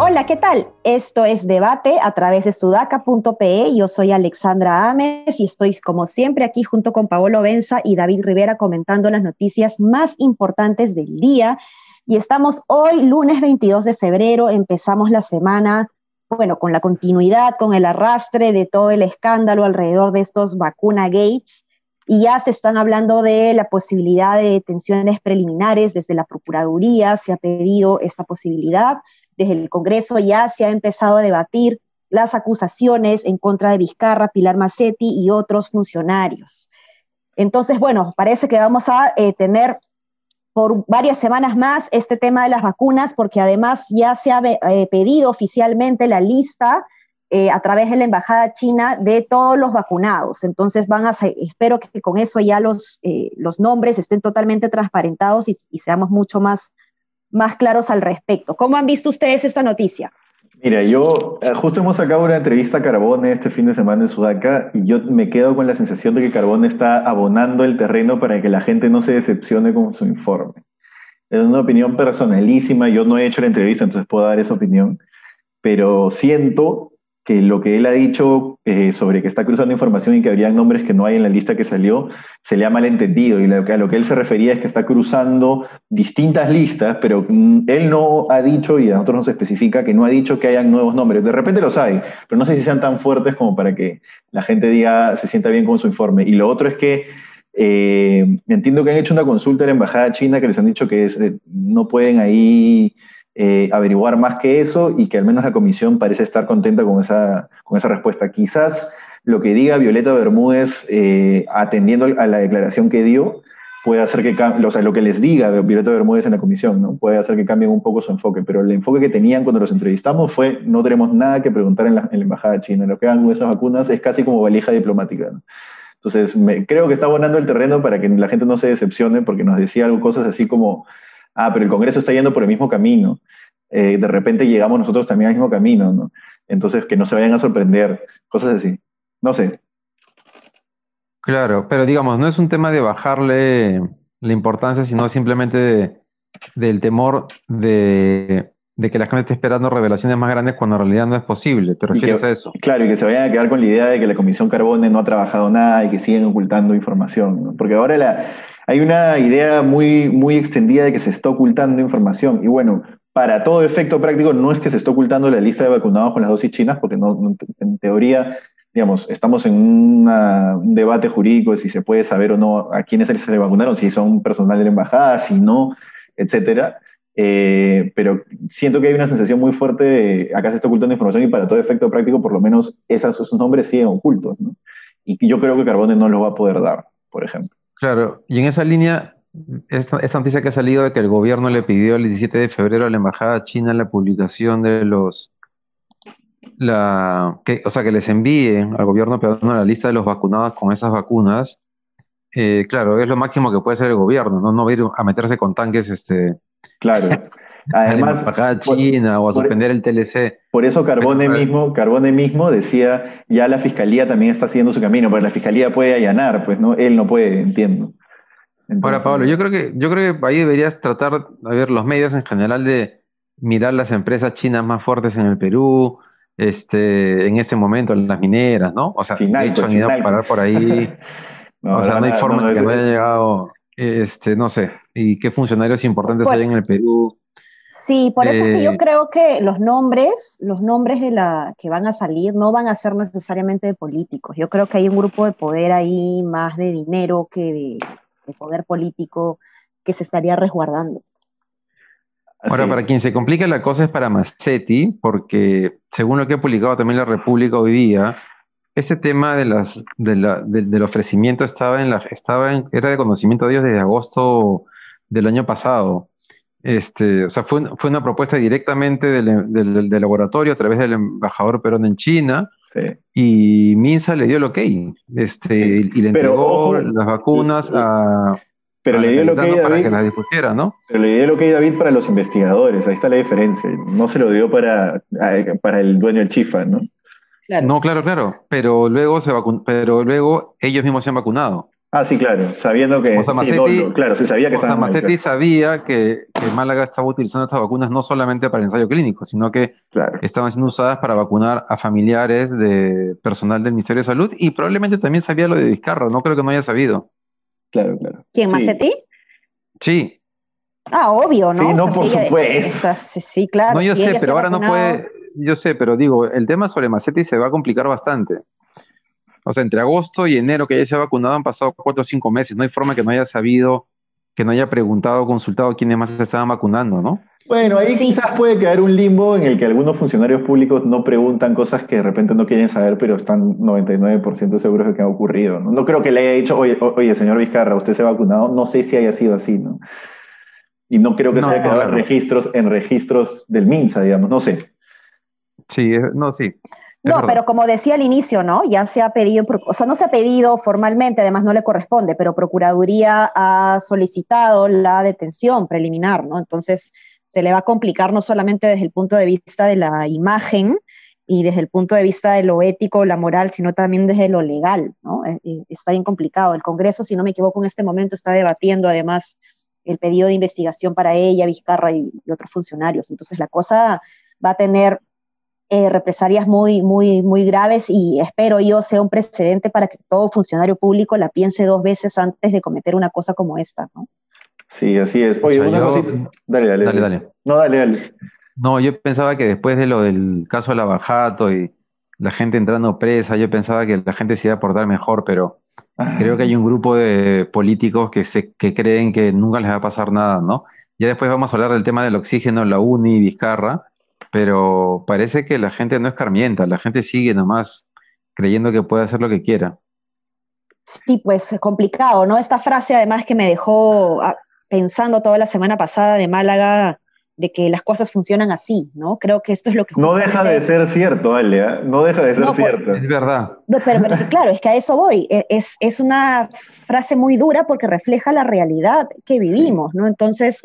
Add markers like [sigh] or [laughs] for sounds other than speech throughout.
Hola, ¿qué tal? Esto es Debate a través de sudaca.pe. Yo soy Alexandra Ames y estoy como siempre aquí junto con Paolo Benza y David Rivera comentando las noticias más importantes del día. Y estamos hoy, lunes 22 de febrero, empezamos la semana, bueno, con la continuidad, con el arrastre de todo el escándalo alrededor de estos vacuna gates. Y ya se están hablando de la posibilidad de detenciones preliminares desde la Procuraduría, se ha pedido esta posibilidad desde el Congreso ya se ha empezado a debatir las acusaciones en contra de Vizcarra, Pilar Macetti y otros funcionarios. Entonces, bueno, parece que vamos a eh, tener por varias semanas más este tema de las vacunas, porque además ya se ha eh, pedido oficialmente la lista eh, a través de la Embajada China de todos los vacunados. Entonces, van a espero que con eso ya los, los nombres estén totalmente transparentados y seamos mucho más más claros al respecto. ¿Cómo han visto ustedes esta noticia? Mira, yo eh, justo hemos sacado una entrevista a Carbone este fin de semana en Sudaca y yo me quedo con la sensación de que Carbone está abonando el terreno para que la gente no se decepcione con su informe. Es una opinión personalísima, yo no he hecho la entrevista, entonces puedo dar esa opinión, pero siento que lo que él ha dicho eh, sobre que está cruzando información y que habría nombres que no hay en la lista que salió, se le ha malentendido. Y lo que, a lo que él se refería es que está cruzando distintas listas, pero mm, él no ha dicho, y a nosotros nos especifica, que no ha dicho que hayan nuevos nombres. De repente los hay, pero no sé si sean tan fuertes como para que la gente diga, se sienta bien con su informe. Y lo otro es que eh, entiendo que han hecho una consulta en la Embajada China que les han dicho que eh, no pueden ahí eh, averiguar más que eso y que al menos la comisión parece estar contenta con esa, con esa respuesta. Quizás lo que diga Violeta Bermúdez eh, atendiendo a la declaración que dio puede hacer que, o sea, lo que les diga Violeta Bermúdez en la comisión, ¿no? puede hacer que cambien un poco su enfoque, pero el enfoque que tenían cuando los entrevistamos fue no tenemos nada que preguntar en la, embajada china, lo que hagan con esas vacunas es casi como valija diplomática. Entonces, me, creo que está abonando el terreno para que la gente no se decepcione, porque nos decía algo, cosas así como, ah, pero el Congreso está yendo por el mismo camino. Eh, de repente llegamos nosotros también al mismo camino, ¿no? Entonces, que no se vayan a sorprender, cosas así. No sé. Claro, pero digamos, no es un tema de bajarle la importancia, sino simplemente del temor de, que la gente esté esperando revelaciones más grandes cuando en realidad no es posible. ¿Te refieres a eso? Claro, y que se vayan a quedar con la idea de que la Comisión Carbone no ha trabajado nada y que siguen ocultando información. Porque ahora la, hay una idea muy, muy extendida de que se está ocultando información. Y bueno, para todo efecto práctico, no es que se esté ocultando la lista de vacunados con las dosis chinas, porque no, en teoría, digamos, estamos en un debate jurídico de si se puede saber o no a quiénes se le vacunaron, si son personal de la embajada, si no, etcétera. Eh, pero siento que hay una sensación muy fuerte de acá se está ocultando información y para todo efecto práctico, por lo menos esos nombres siguen ocultos. Y yo creo que Carbone no los va a poder dar, por ejemplo. Claro, y en esa línea, esta, noticia que ha salido de que el gobierno le pidió el 17 de febrero a la embajada china la publicación de los la que, o sea que les envíe al gobierno peruano la lista de los vacunados con esas vacunas. Eh, claro es lo máximo que puede hacer el gobierno no no va a ir a meterse con tanques este claro. [laughs] además a la embajada china o a suspender el TLC por eso Carbone mismo Carbone mismo decía ya la fiscalía también está haciendo su camino porque la fiscalía puede allanar pues no él no puede entiendo Ahora, Pablo, yo creo que, yo creo que ahí deberías tratar, a ver, los medios en general de mirar las empresas chinas más fuertes en el Perú, este, en este momento, las mineras, ¿no? O sea, de hecho han ido a parar por ahí. [laughs] o sea, no hay forma de que no haya llegado, este, no sé, y qué funcionarios importantes hay en el Perú. Sí, por eso es que yo eh, creo que los nombres, los nombres de la que van a salir no van a ser necesariamente de políticos. Yo creo que hay un grupo de poder ahí más de dinero que de, de poder político que se estaría resguardando. Ahora, para quien se complica la cosa es para Massetti, porque según lo que ha publicado también la República hoy día, ese tema de las, del ofrecimiento estaba en la, estaba en, era de conocimiento de ellos desde agosto del año pasado. Este, o sea, fue, fue una propuesta directamente del, del, laboratorio a través del embajador Perón en China, y Minsa le dio el ok, este, y le entregó las vacunas a... Pero le dio el ok David, que las discutiera, ¿no? Pero le dio el ok David para los investigadores, ahí está la diferencia. No se lo dio para, para el dueño del Chifa, ¿no? No, claro, claro. Pero luego se pero luego ellos mismos se han vacunado. Ah, sí, claro, sabiendo que claro, se sabía que estaban Macetti sabía que, Málaga estaba utilizando estas vacunas no solamente para el ensayo clínico, sino que estaban siendo usadas para vacunar a familiares de personal del Ministerio de Salud y probablemente también sabía lo de Vizcarra, no creo que no haya sabido. Claro, claro. ¿Quién, Macetti? Sí. Ah, obvio, ¿no? Sí, no, por supuesto. sí, claro. No, yo sé, pero ahora no puede, yo sé, pero digo, el tema sobre Macetti se va a complicar bastante. O sea, entre agosto y enero que ya se ha vacunado han pasado cuatro o cinco meses. No hay forma que no haya sabido, que no haya preguntado o consultado quiénes más se estaban vacunando, ¿no? Bueno, ahí quizás puede quedar un limbo en el que algunos funcionarios públicos no preguntan cosas que de repente no quieren saber, pero están 99% seguros de que ha ocurrido. ¿no? no creo que le haya dicho, oye, oye, señor Vizcarra, usted se ha vacunado. No sé si haya sido así, ¿no? Y no creo que se haya quedado en registros, en registros del MINSA, digamos, no sé. Sí, no, sí. No, pero como decía al inicio, ¿no? Ya se ha pedido, o sea, no se ha pedido formalmente, además no le corresponde, pero Procuraduría ha solicitado la detención preliminar, ¿no? Entonces se le va a complicar no solamente desde el punto de vista de la imagen y desde el punto de vista de lo ético, la moral, sino también desde lo legal, ¿no? Eh, eh, está bien complicado. El Congreso, si no me equivoco, en este momento está debatiendo además el pedido de investigación para ella, Vizcarra y otros funcionarios. Entonces la cosa va a tener eh, represalias muy, muy, muy graves y espero yo sea un precedente para que todo funcionario público la piense dos veces antes de cometer una cosa como esta, ¿no? Sí, así es. Oye, una cosita. Dale, dale, dale, dale. No, dale, dale. No, yo pensaba que después de lo del caso de la Bajato y la gente entrando presa, yo pensaba que la gente se iba a portar mejor, pero creo que hay un grupo de políticos que, se, que creen que nunca les va a pasar nada, ¿no? Ya después vamos a hablar del tema del oxígeno, la UNI, Vizcarra, pero parece que la gente no es carmienta, la gente sigue nomás creyendo que puede hacer lo que quiera. Sí, pues complicado, ¿no? Esta frase además que me dejó ah, pensando toda la semana pasada de Málaga, de que las cosas funcionan así, ¿no? Creo que esto es lo que... No deja de ser cierto, Alia, no deja de ser cierto. Es verdad. pero, claro, es que a eso voy. E, es, es, una frase muy dura porque refleja la realidad que vivimos, ¿no? Entonces...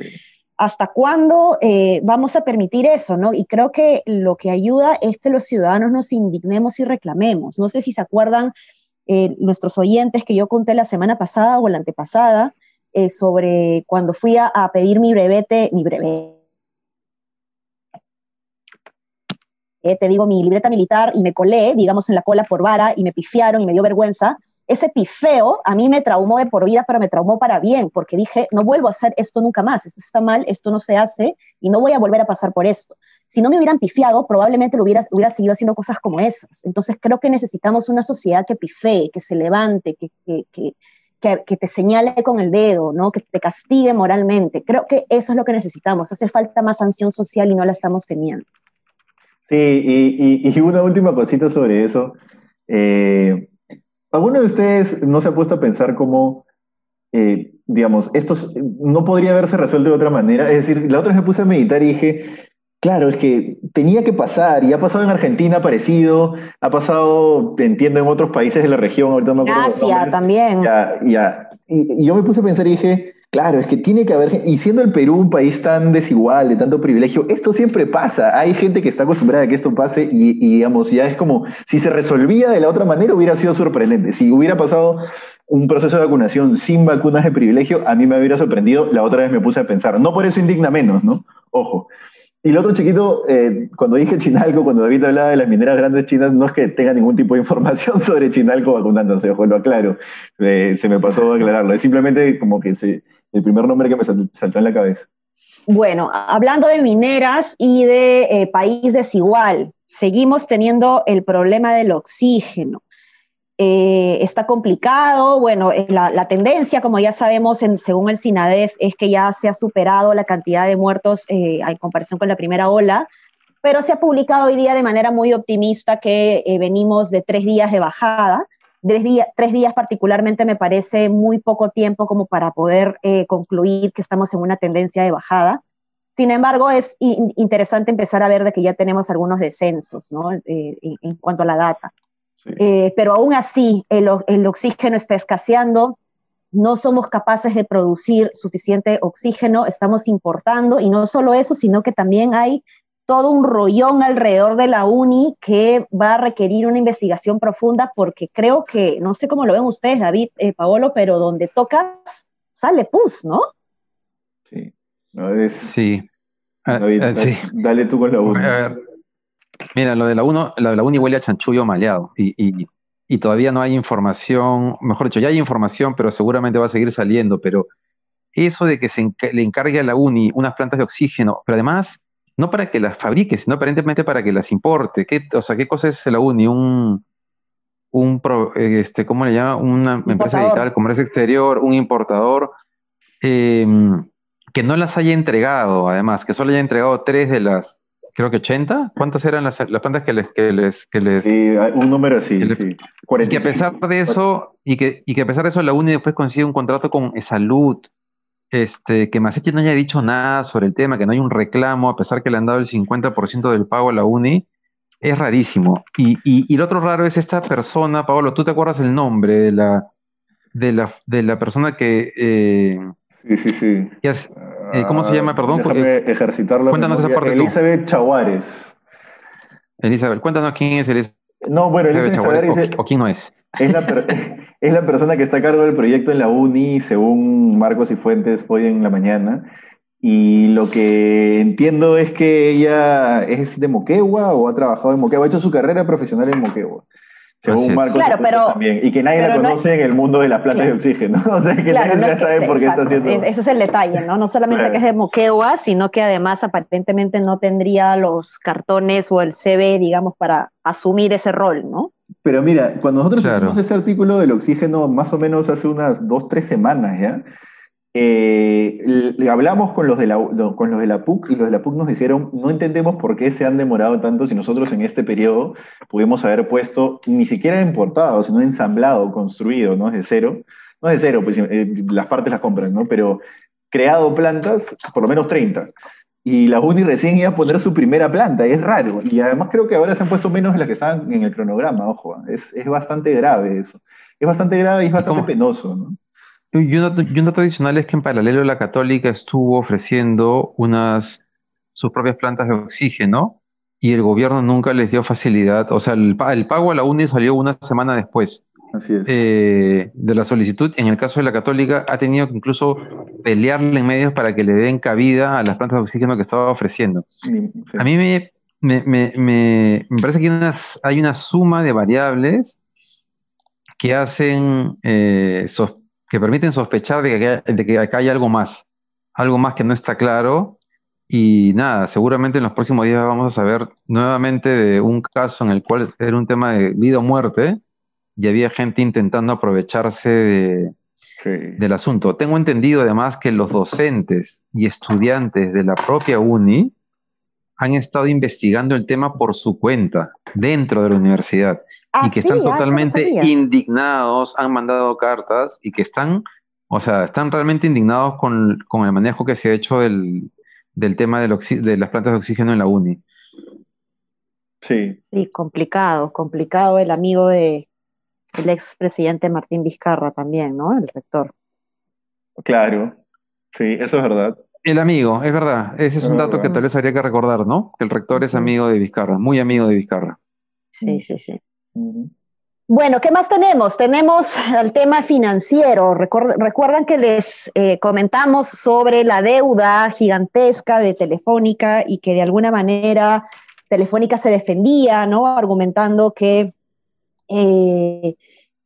¿Hasta cuándo eh, vamos a permitir eso? ¿no? Y creo que lo que ayuda es que los ciudadanos nos indignemos y reclamemos. No sé si se acuerdan eh, nuestros oyentes que yo conté la semana pasada o la antepasada eh, sobre cuando fui a, a, pedir mi brevete, mi brevete, Eh, te digo, mi libreta militar y me colé, digamos, en la cola por vara y me pifiaron y me dio vergüenza, ese pifeo a mí me traumó de por vida, pero me traumó para bien, porque dije, no vuelvo a hacer esto nunca más, esto está mal, esto no se hace y no voy a volver a pasar por esto. Si no me hubieran pifiado, probablemente lo hubiera, hubiera seguido haciendo cosas como esas. Entonces creo que necesitamos una sociedad que pifee, que se levante, que, que, que, que, te señale con el dedo, ¿no? que te castigue moralmente. Creo que eso es lo que necesitamos. Hace falta más sanción social y no la estamos teniendo. Sí, y, una última cosita sobre eso. Eh, ¿Alguno de ustedes no se ha puesto a pensar cómo, eh, digamos, esto no podría haberse resuelto de otra manera? Es decir, la otra vez me puse a meditar y dije, claro, es que tenía que pasar, y ha pasado en Argentina parecido, ha pasado, entiendo, en otros países de la región, ahorita me Asia también. Ya, ya. y yo me puse a pensar y dije, Claro, es que tiene que haber, y siendo el Perú un país tan desigual, de tanto privilegio, esto siempre pasa. Hay gente que está acostumbrada a que esto pase y, digamos, ya es como, si se resolvía de la otra manera hubiera sido sorprendente. Si hubiera pasado un proceso de vacunación sin vacunas de privilegio, a mí me hubiera sorprendido. La otra vez me puse a pensar, no por eso indigna menos, ¿no? Ojo. Y el otro chiquito, eh, cuando dije Chinalco, cuando David hablaba de las mineras grandes chinas, no es que tenga ningún tipo de información [laughs] sobre Chinalco vacunándose, ojo, lo aclaro. Eh, se me pasó a aclararlo. Es simplemente como que se, el primer nombre que me saltó en la cabeza. Bueno, hablando de mineras y de eh, país desigual, seguimos teniendo el problema del oxígeno. Eh, está complicado. Bueno, eh, la, tendencia, como ya sabemos, según el SINADEF, es que ya se ha superado la cantidad de muertos en comparación con la primera ola, pero se ha publicado hoy día de manera muy optimista que venimos de tres días de bajada. Tres, tres, días particularmente me parece muy poco tiempo como para poder concluir que estamos en una tendencia de bajada. Sin embargo, es interesante empezar a ver de que ya tenemos algunos descensos ¿no? en cuanto a la data. Eh, pero aún así el, el, oxígeno está escaseando, no somos capaces de producir suficiente oxígeno, estamos importando y no solo eso, sino que también hay todo un rollón alrededor de la uni que va a requerir una investigación profunda porque creo que, no sé cómo lo ven ustedes, David, eh, Paolo, pero donde tocas sale pus, ¿no? Sí. sí. Ah, David, ah, dale, tú con la uni. Mira, lo de la, uno, de la uni huele a chanchullo maleado y, y, y, todavía no hay información, mejor dicho, ya hay información, pero seguramente va a seguir saliendo, pero eso de que se le encargue a la uni unas plantas de oxígeno, pero además no para que las fabrique, sino aparentemente para que las importe. ¿Qué, o sea, ¿qué cosa es la uni? Un, un este, ¿cómo le llama? Una empresa dedicada al comercio exterior, un importador, em, que no las haya entregado, además, que solo haya entregado tres de las, creo que 80. ¿Cuántas eran las, las plantas que les, que les, que les Sí, un número así, sí. Y que a pesar de eso, y que, y que a pesar de eso, la UNI después consigue un contrato con Salud, este, que Macetti no haya dicho nada sobre el tema, que no hay un reclamo, a pesar que le han dado el 50% del pago a la UNI, es rarísimo. Y, y, lo otro raro es esta persona, Pablo, ¿tú te acuerdas el nombre de la, de la, de la persona que... Eh, sí, sí, sí. Eh, ¿Cómo se llama? Ah, Perdón. Déjame eh, ejercitarlo. Cuéntanos esa parte Elizabeth Chaguares. Elizabeth, cuéntanos quién es Elizabeth. No, bueno, Elizabeth Chaguares, o, quién no es. Es la, [laughs] es la persona que está a cargo del proyecto en la UNI, según Marcos y Fuentes hoy en la mañana. Y lo que entiendo es que ella es de Moquegua o ha trabajado en Moquegua, ha hecho su carrera profesional en Moquegua. Según Marcos claro, pero, también. Y que nadie la conoce en el mundo de las plantas de oxígeno. [laughs] O sea, que nadie ya sabe por qué está haciendo. Ese es el detalle, ¿no? No solamente que es de Moquegua, sino que además aparentemente no tendría los cartones o el CV, digamos, para asumir ese rol, ¿no? Pero mira, cuando nosotros hicimos ese artículo del oxígeno, más o menos hace unas dos, tres semanas ya, eh, hablamos con los, de la, con los de la PUC y los de la PUC nos dijeron, no entendemos por qué se han demorado tanto si nosotros en este periodo pudimos haber puesto, ni siquiera importado, sino ensamblado, construido, ¿no? De cero. No de cero, pues eh, las partes las compran, ¿no? Pero creado plantas, por lo menos 30 y la UNI recién iba a poner su primera planta, es raro. Y además creo que ahora se han puesto menos de las que estaban en el cronograma, ojo, es, es bastante grave eso. Es bastante grave y es bastante penoso, ¿no? Y un, dato, y un dato adicional es que en paralelo la católica estuvo ofreciendo unas, sus propias plantas de oxígeno y el gobierno nunca les dio facilidad. O sea, el, el pago a la UNI salió una semana después. Eh, de la solicitud. En el caso de la católica, ha tenido que incluso pelearle en medios para que le den cabida a las plantas de oxígeno que estaba ofreciendo. A mí me, me, parece que hay una, hay una, suma de variables que hacen, eh, que permiten sospechar de que, de que acá hay algo más, algo más que no está claro. Y nada, seguramente en los próximos días vamos a saber nuevamente de un caso en el cual era un tema de vida o muerte, y había gente intentando aprovecharse del asunto. Tengo entendido además que los docentes y estudiantes de la propia uni han estado investigando el tema por su cuenta dentro de la universidad y que están ah, totalmente indignados, han mandado cartas y que están, o sea, están realmente indignados con, el manejo que se ha hecho del, tema de las plantas de oxígeno en la uni. Sí. Sí, complicado, complicado el amigo de, el expresidente Martín Vizcarra también, ¿no? El rector. Claro, sí, eso es verdad. El amigo, es verdad. Ese es un dato que tal vez habría que recordar, ¿no? Que el rector es amigo de Vizcarra, muy amigo de Vizcarra. Sí, sí, sí. Bueno, ¿qué más tenemos? Tenemos el tema financiero. recuerdan que les eh, comentamos sobre la deuda gigantesca de Telefónica y que de alguna manera Telefónica se defendía, ¿no? Argumentando que eh,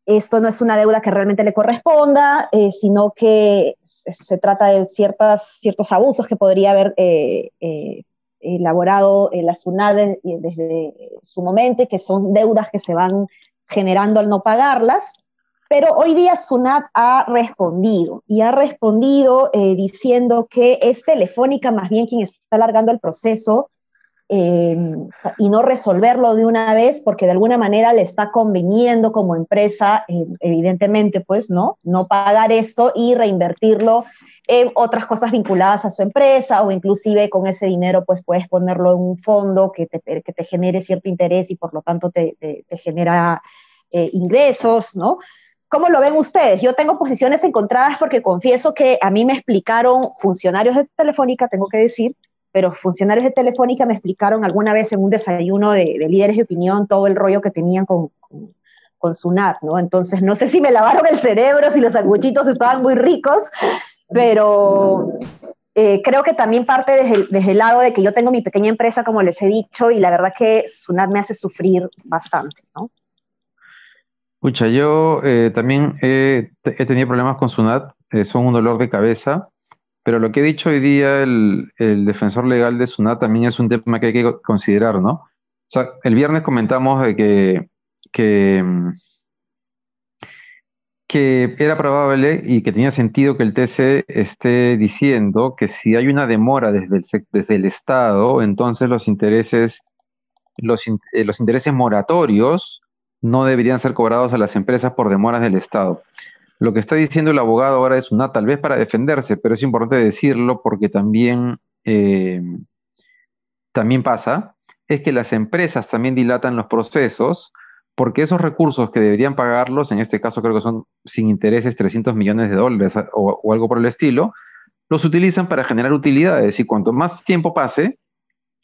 esto no es una deuda que realmente le corresponda, eh, sino que se trata de ciertas, ciertos abusos que podría haber eh, elaborado la SUNAT desde su momento y que son deudas que se van generando al no pagarlas. Pero hoy día SUNAT ha respondido y ha respondido diciendo que es Telefónica más bien quien está alargando el proceso Em, y no resolverlo de una vez porque de alguna manera le está conveniendo como empresa, em, evidentemente, pues, ¿no? No pagar esto y reinvertirlo en otras cosas vinculadas a su empresa o inclusive con ese dinero pues puedes ponerlo en un fondo que te, que te genere cierto interés y por lo tanto te, te, genera eh, ingresos, ¿no? ¿Cómo lo ven ustedes? Yo tengo posiciones encontradas porque confieso que a mí me explicaron funcionarios de Telefónica, tengo que decir, pero funcionarios de Telefónica me explicaron alguna vez en un desayuno de, líderes de opinión todo el rollo que tenían con, con, Sunat, ¿no? Entonces, no sé si me lavaron el cerebro, si los sanguchitos estaban muy ricos, pero eh, creo que también parte desde el, lado de que yo tengo mi pequeña empresa, como les he dicho, y la verdad que Sunat me hace sufrir bastante, ¿no? Yo eh, también he, tenido problemas con Sunat, eh, son un dolor de cabeza, pero lo que ha dicho hoy día el, defensor legal de Sunat también es un tema que hay que considerar, ¿no? O sea, el viernes comentamos de que, era probable y que tenía sentido que el TC esté diciendo que si hay una demora desde el, desde el Estado, entonces los intereses, los, eh, los intereses moratorios no deberían ser cobrados a las empresas por demoras del Estado. Lo que está diciendo el abogado ahora es una, tal vez para defenderse, pero es importante decirlo porque también, eh, también pasa, es que las empresas también dilatan los procesos porque esos recursos que deberían pagarlos, en este caso creo que son sin intereses 300 millones de dólares o, algo por el estilo, los utilizan para generar utilidades. Y cuanto más tiempo pase,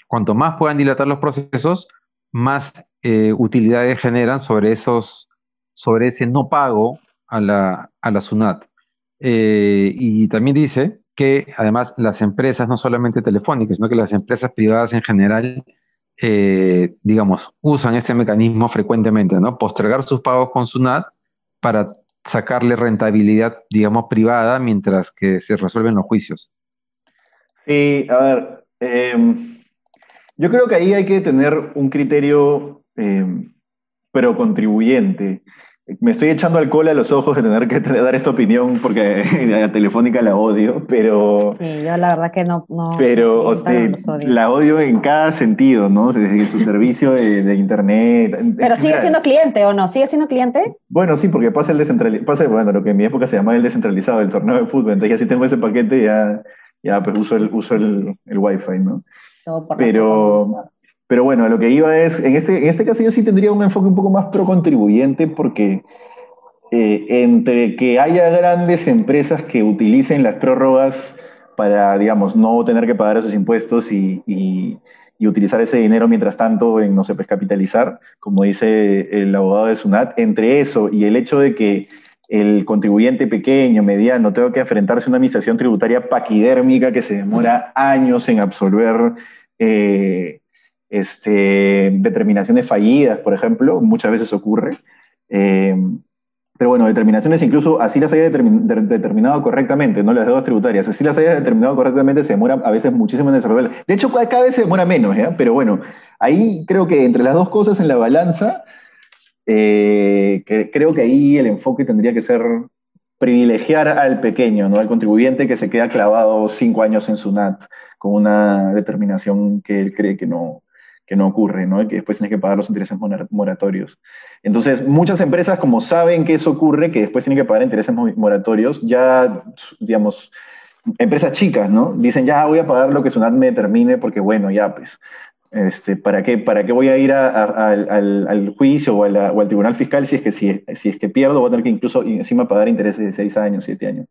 cuanto más puedan dilatar los procesos, más eh, utilidades generan sobre, esos, sobre ese no pago a la, a la SUNAT. Eh, y también dice que además las empresas, no solamente telefónicas, sino que las empresas privadas en general, eh, digamos, usan este mecanismo frecuentemente, ¿no? Postergar sus pagos con SUNAT para sacarle rentabilidad, digamos, privada mientras que se resuelven los juicios. Sí, a ver, em, yo creo que ahí hay que tener un criterio eh, pero contribuyente. Me estoy echando alcohol a los ojos de tener que [laughs] dar esta opinión porque [laughs] a Telefónica la odio, pero... Sí, yo la verdad que no... pero la odio en cada sentido, ¿no? Desde su [laughs] servicio de, Internet. Pero sigue siendo cliente o no, ¿sigue siendo cliente? Bueno, sí, porque pasa el descentralizado, pasa, bueno, lo que en mi época se llamaba el descentralizado, el torneo de fútbol, entonces ya si tengo ese paquete ya, ya pues uso el, uso el, el wifi, ¿no? pero... Pero bueno, lo que iba es, en este, en este caso yo sí tendría un enfoque un poco más pro contribuyente porque eh, entre que haya grandes empresas que utilicen las prórrogas para, digamos, no tener que pagar esos impuestos y, utilizar ese dinero mientras tanto en, no sé, pues capitalizar, como dice el abogado de Sunat, entre eso y el hecho de que el contribuyente pequeño, mediano, tenga que enfrentarse a una administración tributaria paquidérmica que se demora años en absolver eh, este, determinaciones fallidas, por ejemplo, muchas veces ocurre. Eh, pero bueno, determinaciones incluso así las haya determinado correctamente, no las deudas tributarias, así las haya determinado correctamente se demora a veces muchísimo en desarrollar. De hecho, cada vez se demora menos, pero bueno, ahí creo que entre las dos cosas en la balanza, eh, creo que ahí el enfoque tendría que ser privilegiar al pequeño, ¿no? al contribuyente que se queda clavado cinco años en su NAT con una determinación que él cree que no, no ocurre, ¿no? que después tienes que pagar los intereses moratorios. Entonces, muchas empresas, como saben que eso ocurre, que después tienen que pagar intereses moratorios, ya, digamos, empresas chicas, ¿no? Dicen, ya voy a pagar lo que SUNAT me determine, porque bueno, ya pues, este, ¿para, qué, ¿para qué voy a ir al, juicio o, al tribunal fiscal si es, que, si, si, es que pierdo? Voy a tener que incluso encima pagar intereses de seis años, siete años.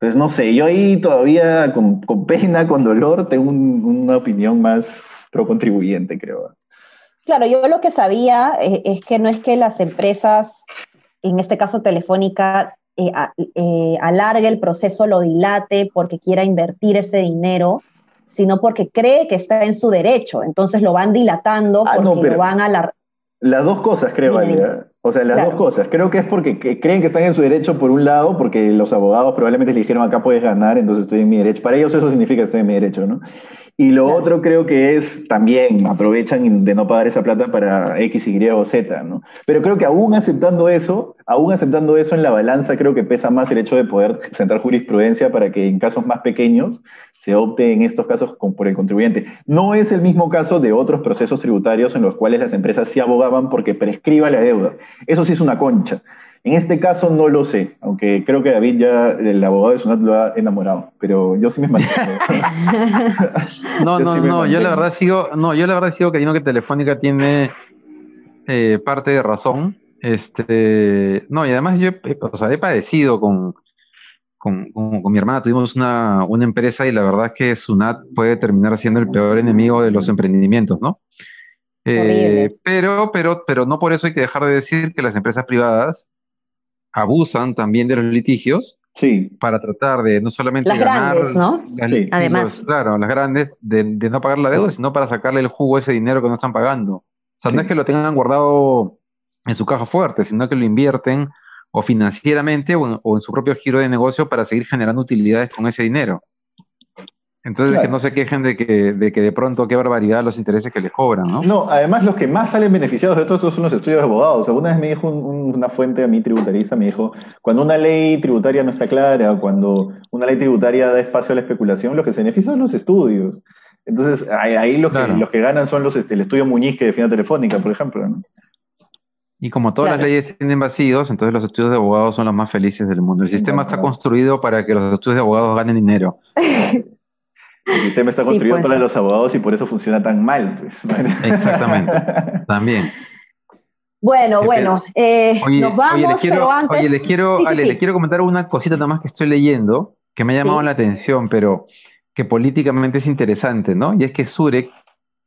Entonces, no sé, yo ahí todavía con, pena, con dolor, tengo una opinión más pro contribuyente, creo. Claro, yo lo que sabía eh, es que no es que las empresas, en este caso Telefónica, eh, eh, alargue el proceso, lo dilate porque quiera invertir ese dinero, sino porque cree que está en su derecho. Entonces lo van dilatando ah, porque lo van a la... Las dos cosas, creo, O sea, las dos cosas. Creo que es porque creen que están en su derecho por un lado, porque los abogados probablemente le dijeron acá puedes ganar, entonces estoy en mi derecho. Para ellos eso significa que estoy en mi derecho, ¿no? Y lo otro creo que es también aprovechan de no pagar esa plata para X, Y o Z, ¿no? Pero creo que aún aceptando eso, aún aceptando eso en la balanza, creo que pesa más el hecho de poder centrar jurisprudencia para que en casos más pequeños se opte en estos casos por el contribuyente. No es el mismo caso de otros procesos tributarios en los cuales las empresas sí abogaban porque prescriba la deuda. Eso sí es una concha. En este caso no lo sé, aunque creo que David ya, el abogado de Sunat, lo ha enamorado, pero yo sí me [laughs] mantengo. no, no, no, yo la verdad sigo, no, yo la verdad sigo creyendo que Telefónica tiene eh, parte de razón. Este, no, y además yo o sea, he padecido con, con, mi hermana tuvimos una, empresa y la verdad es que Sunat puede terminar siendo el peor enemigo de los emprendimientos, ¿no? Eh, pero, pero, pero no por eso hay que dejar de decir que las empresas privadas abusan también de los litigios sí. para tratar de no solamente las grandes, ¿no? sí. Además, claro, las grandes de, no pagar la deuda, sino para sacarle el jugo a ese dinero que no están pagando. O sea, no es que lo tengan guardado en su caja fuerte, sino que lo invierten o financieramente o en, su propio giro de negocio para seguir generando utilidades con ese dinero. Entonces, que no se quejen de que, de que de pronto qué barbaridad los intereses que les cobran, ¿no? No, además los que más salen beneficiados de todo esto son los estudios de abogados. Alguna vez me dijo una fuente a mí tributarista, me dijo, cuando una ley tributaria no está clara, cuando una ley tributaria da espacio a la especulación, los que se benefician son los estudios. Entonces, ahí, los, que, los que ganan son los, este, el estudio Muñiz que define Telefónica, por ejemplo. ¿no? Y como todas las leyes tienen vacíos, entonces los estudios de abogados son los más felices del mundo. El sistema está construido para que los estudios de abogados ganen dinero. [laughs] El sistema está construido pues. para los abogados y por eso funciona tan mal. Pues. Exactamente, [laughs] también. Bueno, bueno, eh, nos vamos, pero antes... Oye, les quiero, quiero comentar una cosita nada más que estoy leyendo, que me ha llamado la atención, pero que políticamente es interesante, ¿no? Y es que Surek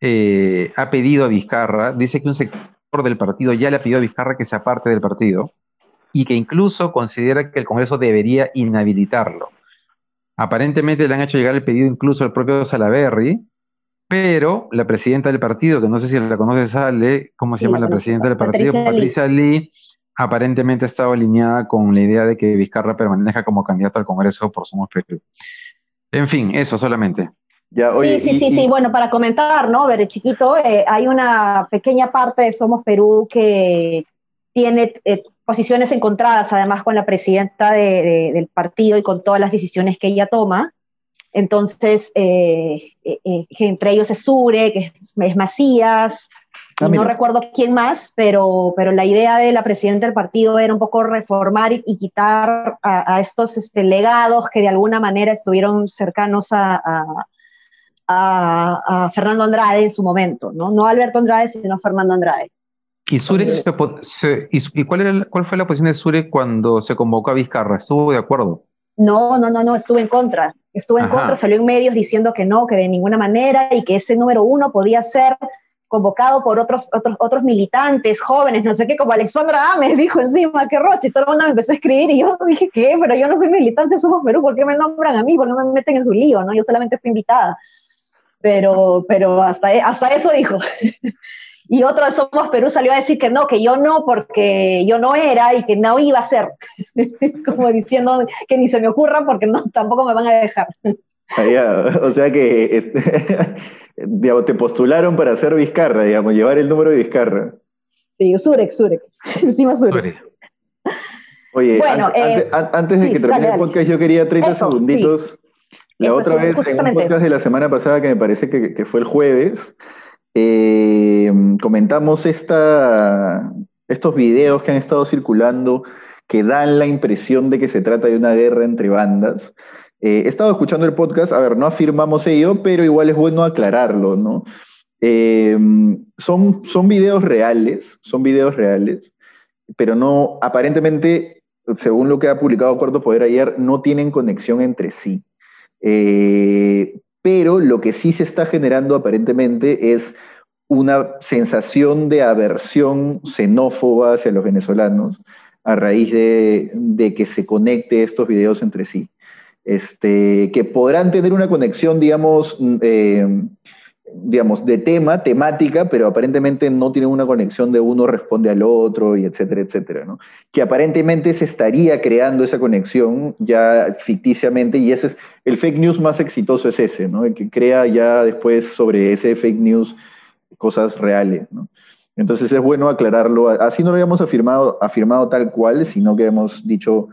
eh, ha pedido a Vizcarra, dice que un sector del partido ya le ha pedido a Vizcarra que se aparte del partido y que incluso considera que el Congreso debería inhabilitarlo. Aparentemente le han hecho llegar el pedido incluso al propio Salaberry, pero la presidenta del partido, que no sé si la conoce, sale, ¿cómo se llama la presidenta del partido? Patricia, Lee. aparentemente ha estado alineada con la idea de que Vizcarra permanezca como candidato al Congreso por Somos Perú. En fin, eso solamente. sí, sí, sí, sí. Bueno, para comentar, ¿no? Ver, chiquito, eh, hay una pequeña parte de Somos Perú que tiene eh, posiciones encontradas, además con la presidenta del partido y con todas las decisiones que ella toma. Entonces, eh, eh, eh, entre ellos es Sure, que es, Macías, ah, no recuerdo quién más, pero, pero la idea de la presidenta del partido era un poco reformar y, quitar a, estos este, legados que de alguna manera estuvieron cercanos a, a, Fernando Andrade en su momento, ¿no? No Alberto Andrade, sino Fernando Andrade. ¿Y, y, cuál, era, cuál fue la posición de Sure cuando se convocó a Vizcarra? ¿Estuvo de acuerdo? No, no, no, no, estuve en contra. Estuve en contra, salió en medios diciendo que no, que de ninguna manera y que ese número uno podía ser convocado por otros, otros, otros militantes jóvenes, no sé qué, como Alexandra Ames dijo encima, que roche, y todo el mundo me empezó a escribir y yo dije, ¿qué? Pero yo no soy militante, somos Perú, ¿por qué me nombran a mí? ¿Por qué no me meten en su lío? ¿no? Yo solamente fui invitada. Pero, pero hasta, hasta eso dijo. [laughs] y otro de Somos Perú salió a decir que no, que yo no, porque yo no era y que no iba a ser, [laughs] como diciendo que ni se me ocurra porque no, tampoco me van a dejar. Ah, o sea que este, [laughs] digamos, te postularon para ser Vizcarra, digamos, llevar el número de Vizcarra. Sí, Surek, Surek, encima Surek. Oye, eh, antes, de que termine el podcast, yo quería 30 segunditos. La otra vez, en un podcast de la semana pasada, que me parece que, que fue el jueves, eh, comentamos esta, estos videos que han estado circulando que dan la impresión de que se trata de una guerra entre bandas. Eh, he estado escuchando el podcast, a ver, no afirmamos ello, pero igual es bueno aclararlo, ¿no? Eh, son, son videos reales, son videos reales, pero no, aparentemente, según lo que ha publicado Cuarto Poder ayer, no tienen conexión entre sí. Eh, pero lo que sí se está generando aparentemente es una sensación de aversión xenófoba hacia los venezolanos a raíz de, que se conecte estos videos entre sí. Este, que podrán tener una conexión, digamos, eh, digamos, de tema, temática, pero aparentemente no tienen una conexión de uno responde al otro y etcétera, etcétera, ¿no? Que aparentemente se estaría creando esa conexión ya ficticiamente y ese es el fake news más exitoso es ese, ¿no? El que crea ya después sobre ese fake news cosas reales, ¿no? Entonces es bueno aclararlo, así no lo habíamos afirmado, afirmado tal cual, sino que hemos dicho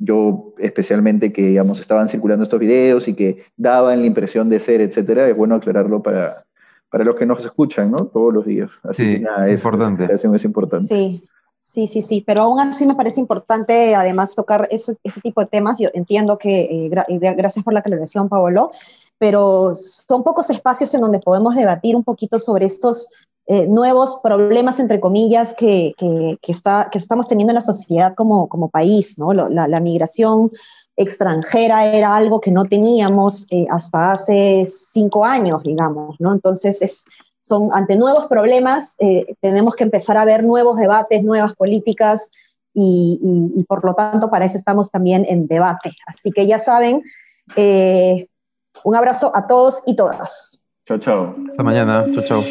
yo especialmente que digamos, estaban circulando estos videos y que daban la impresión de ser, etcétera, es bueno aclararlo para, para los que nos escuchan, ¿no? Todos los días. Así sí, que nada, es importante. es importante. Sí, sí, sí, sí, pero aún así me parece importante además tocar ese, ese tipo de temas. Yo entiendo que, eh, gracias por la aclaración, Paolo, pero son pocos espacios en donde podemos debatir un poquito sobre estos eh, nuevos problemas, entre comillas, que, que, está, que, estamos teniendo en la sociedad como, como país, ¿no? La, migración extranjera era algo que no teníamos eh, hasta hace cinco años, digamos, ¿no? Entonces, es, son ante nuevos problemas, eh, tenemos que empezar a ver nuevos debates, nuevas políticas y, por lo tanto para eso estamos también en debate. Así que ya saben, un abrazo a todos y todas. Chao, chao. Hasta mañana. Chao, chao.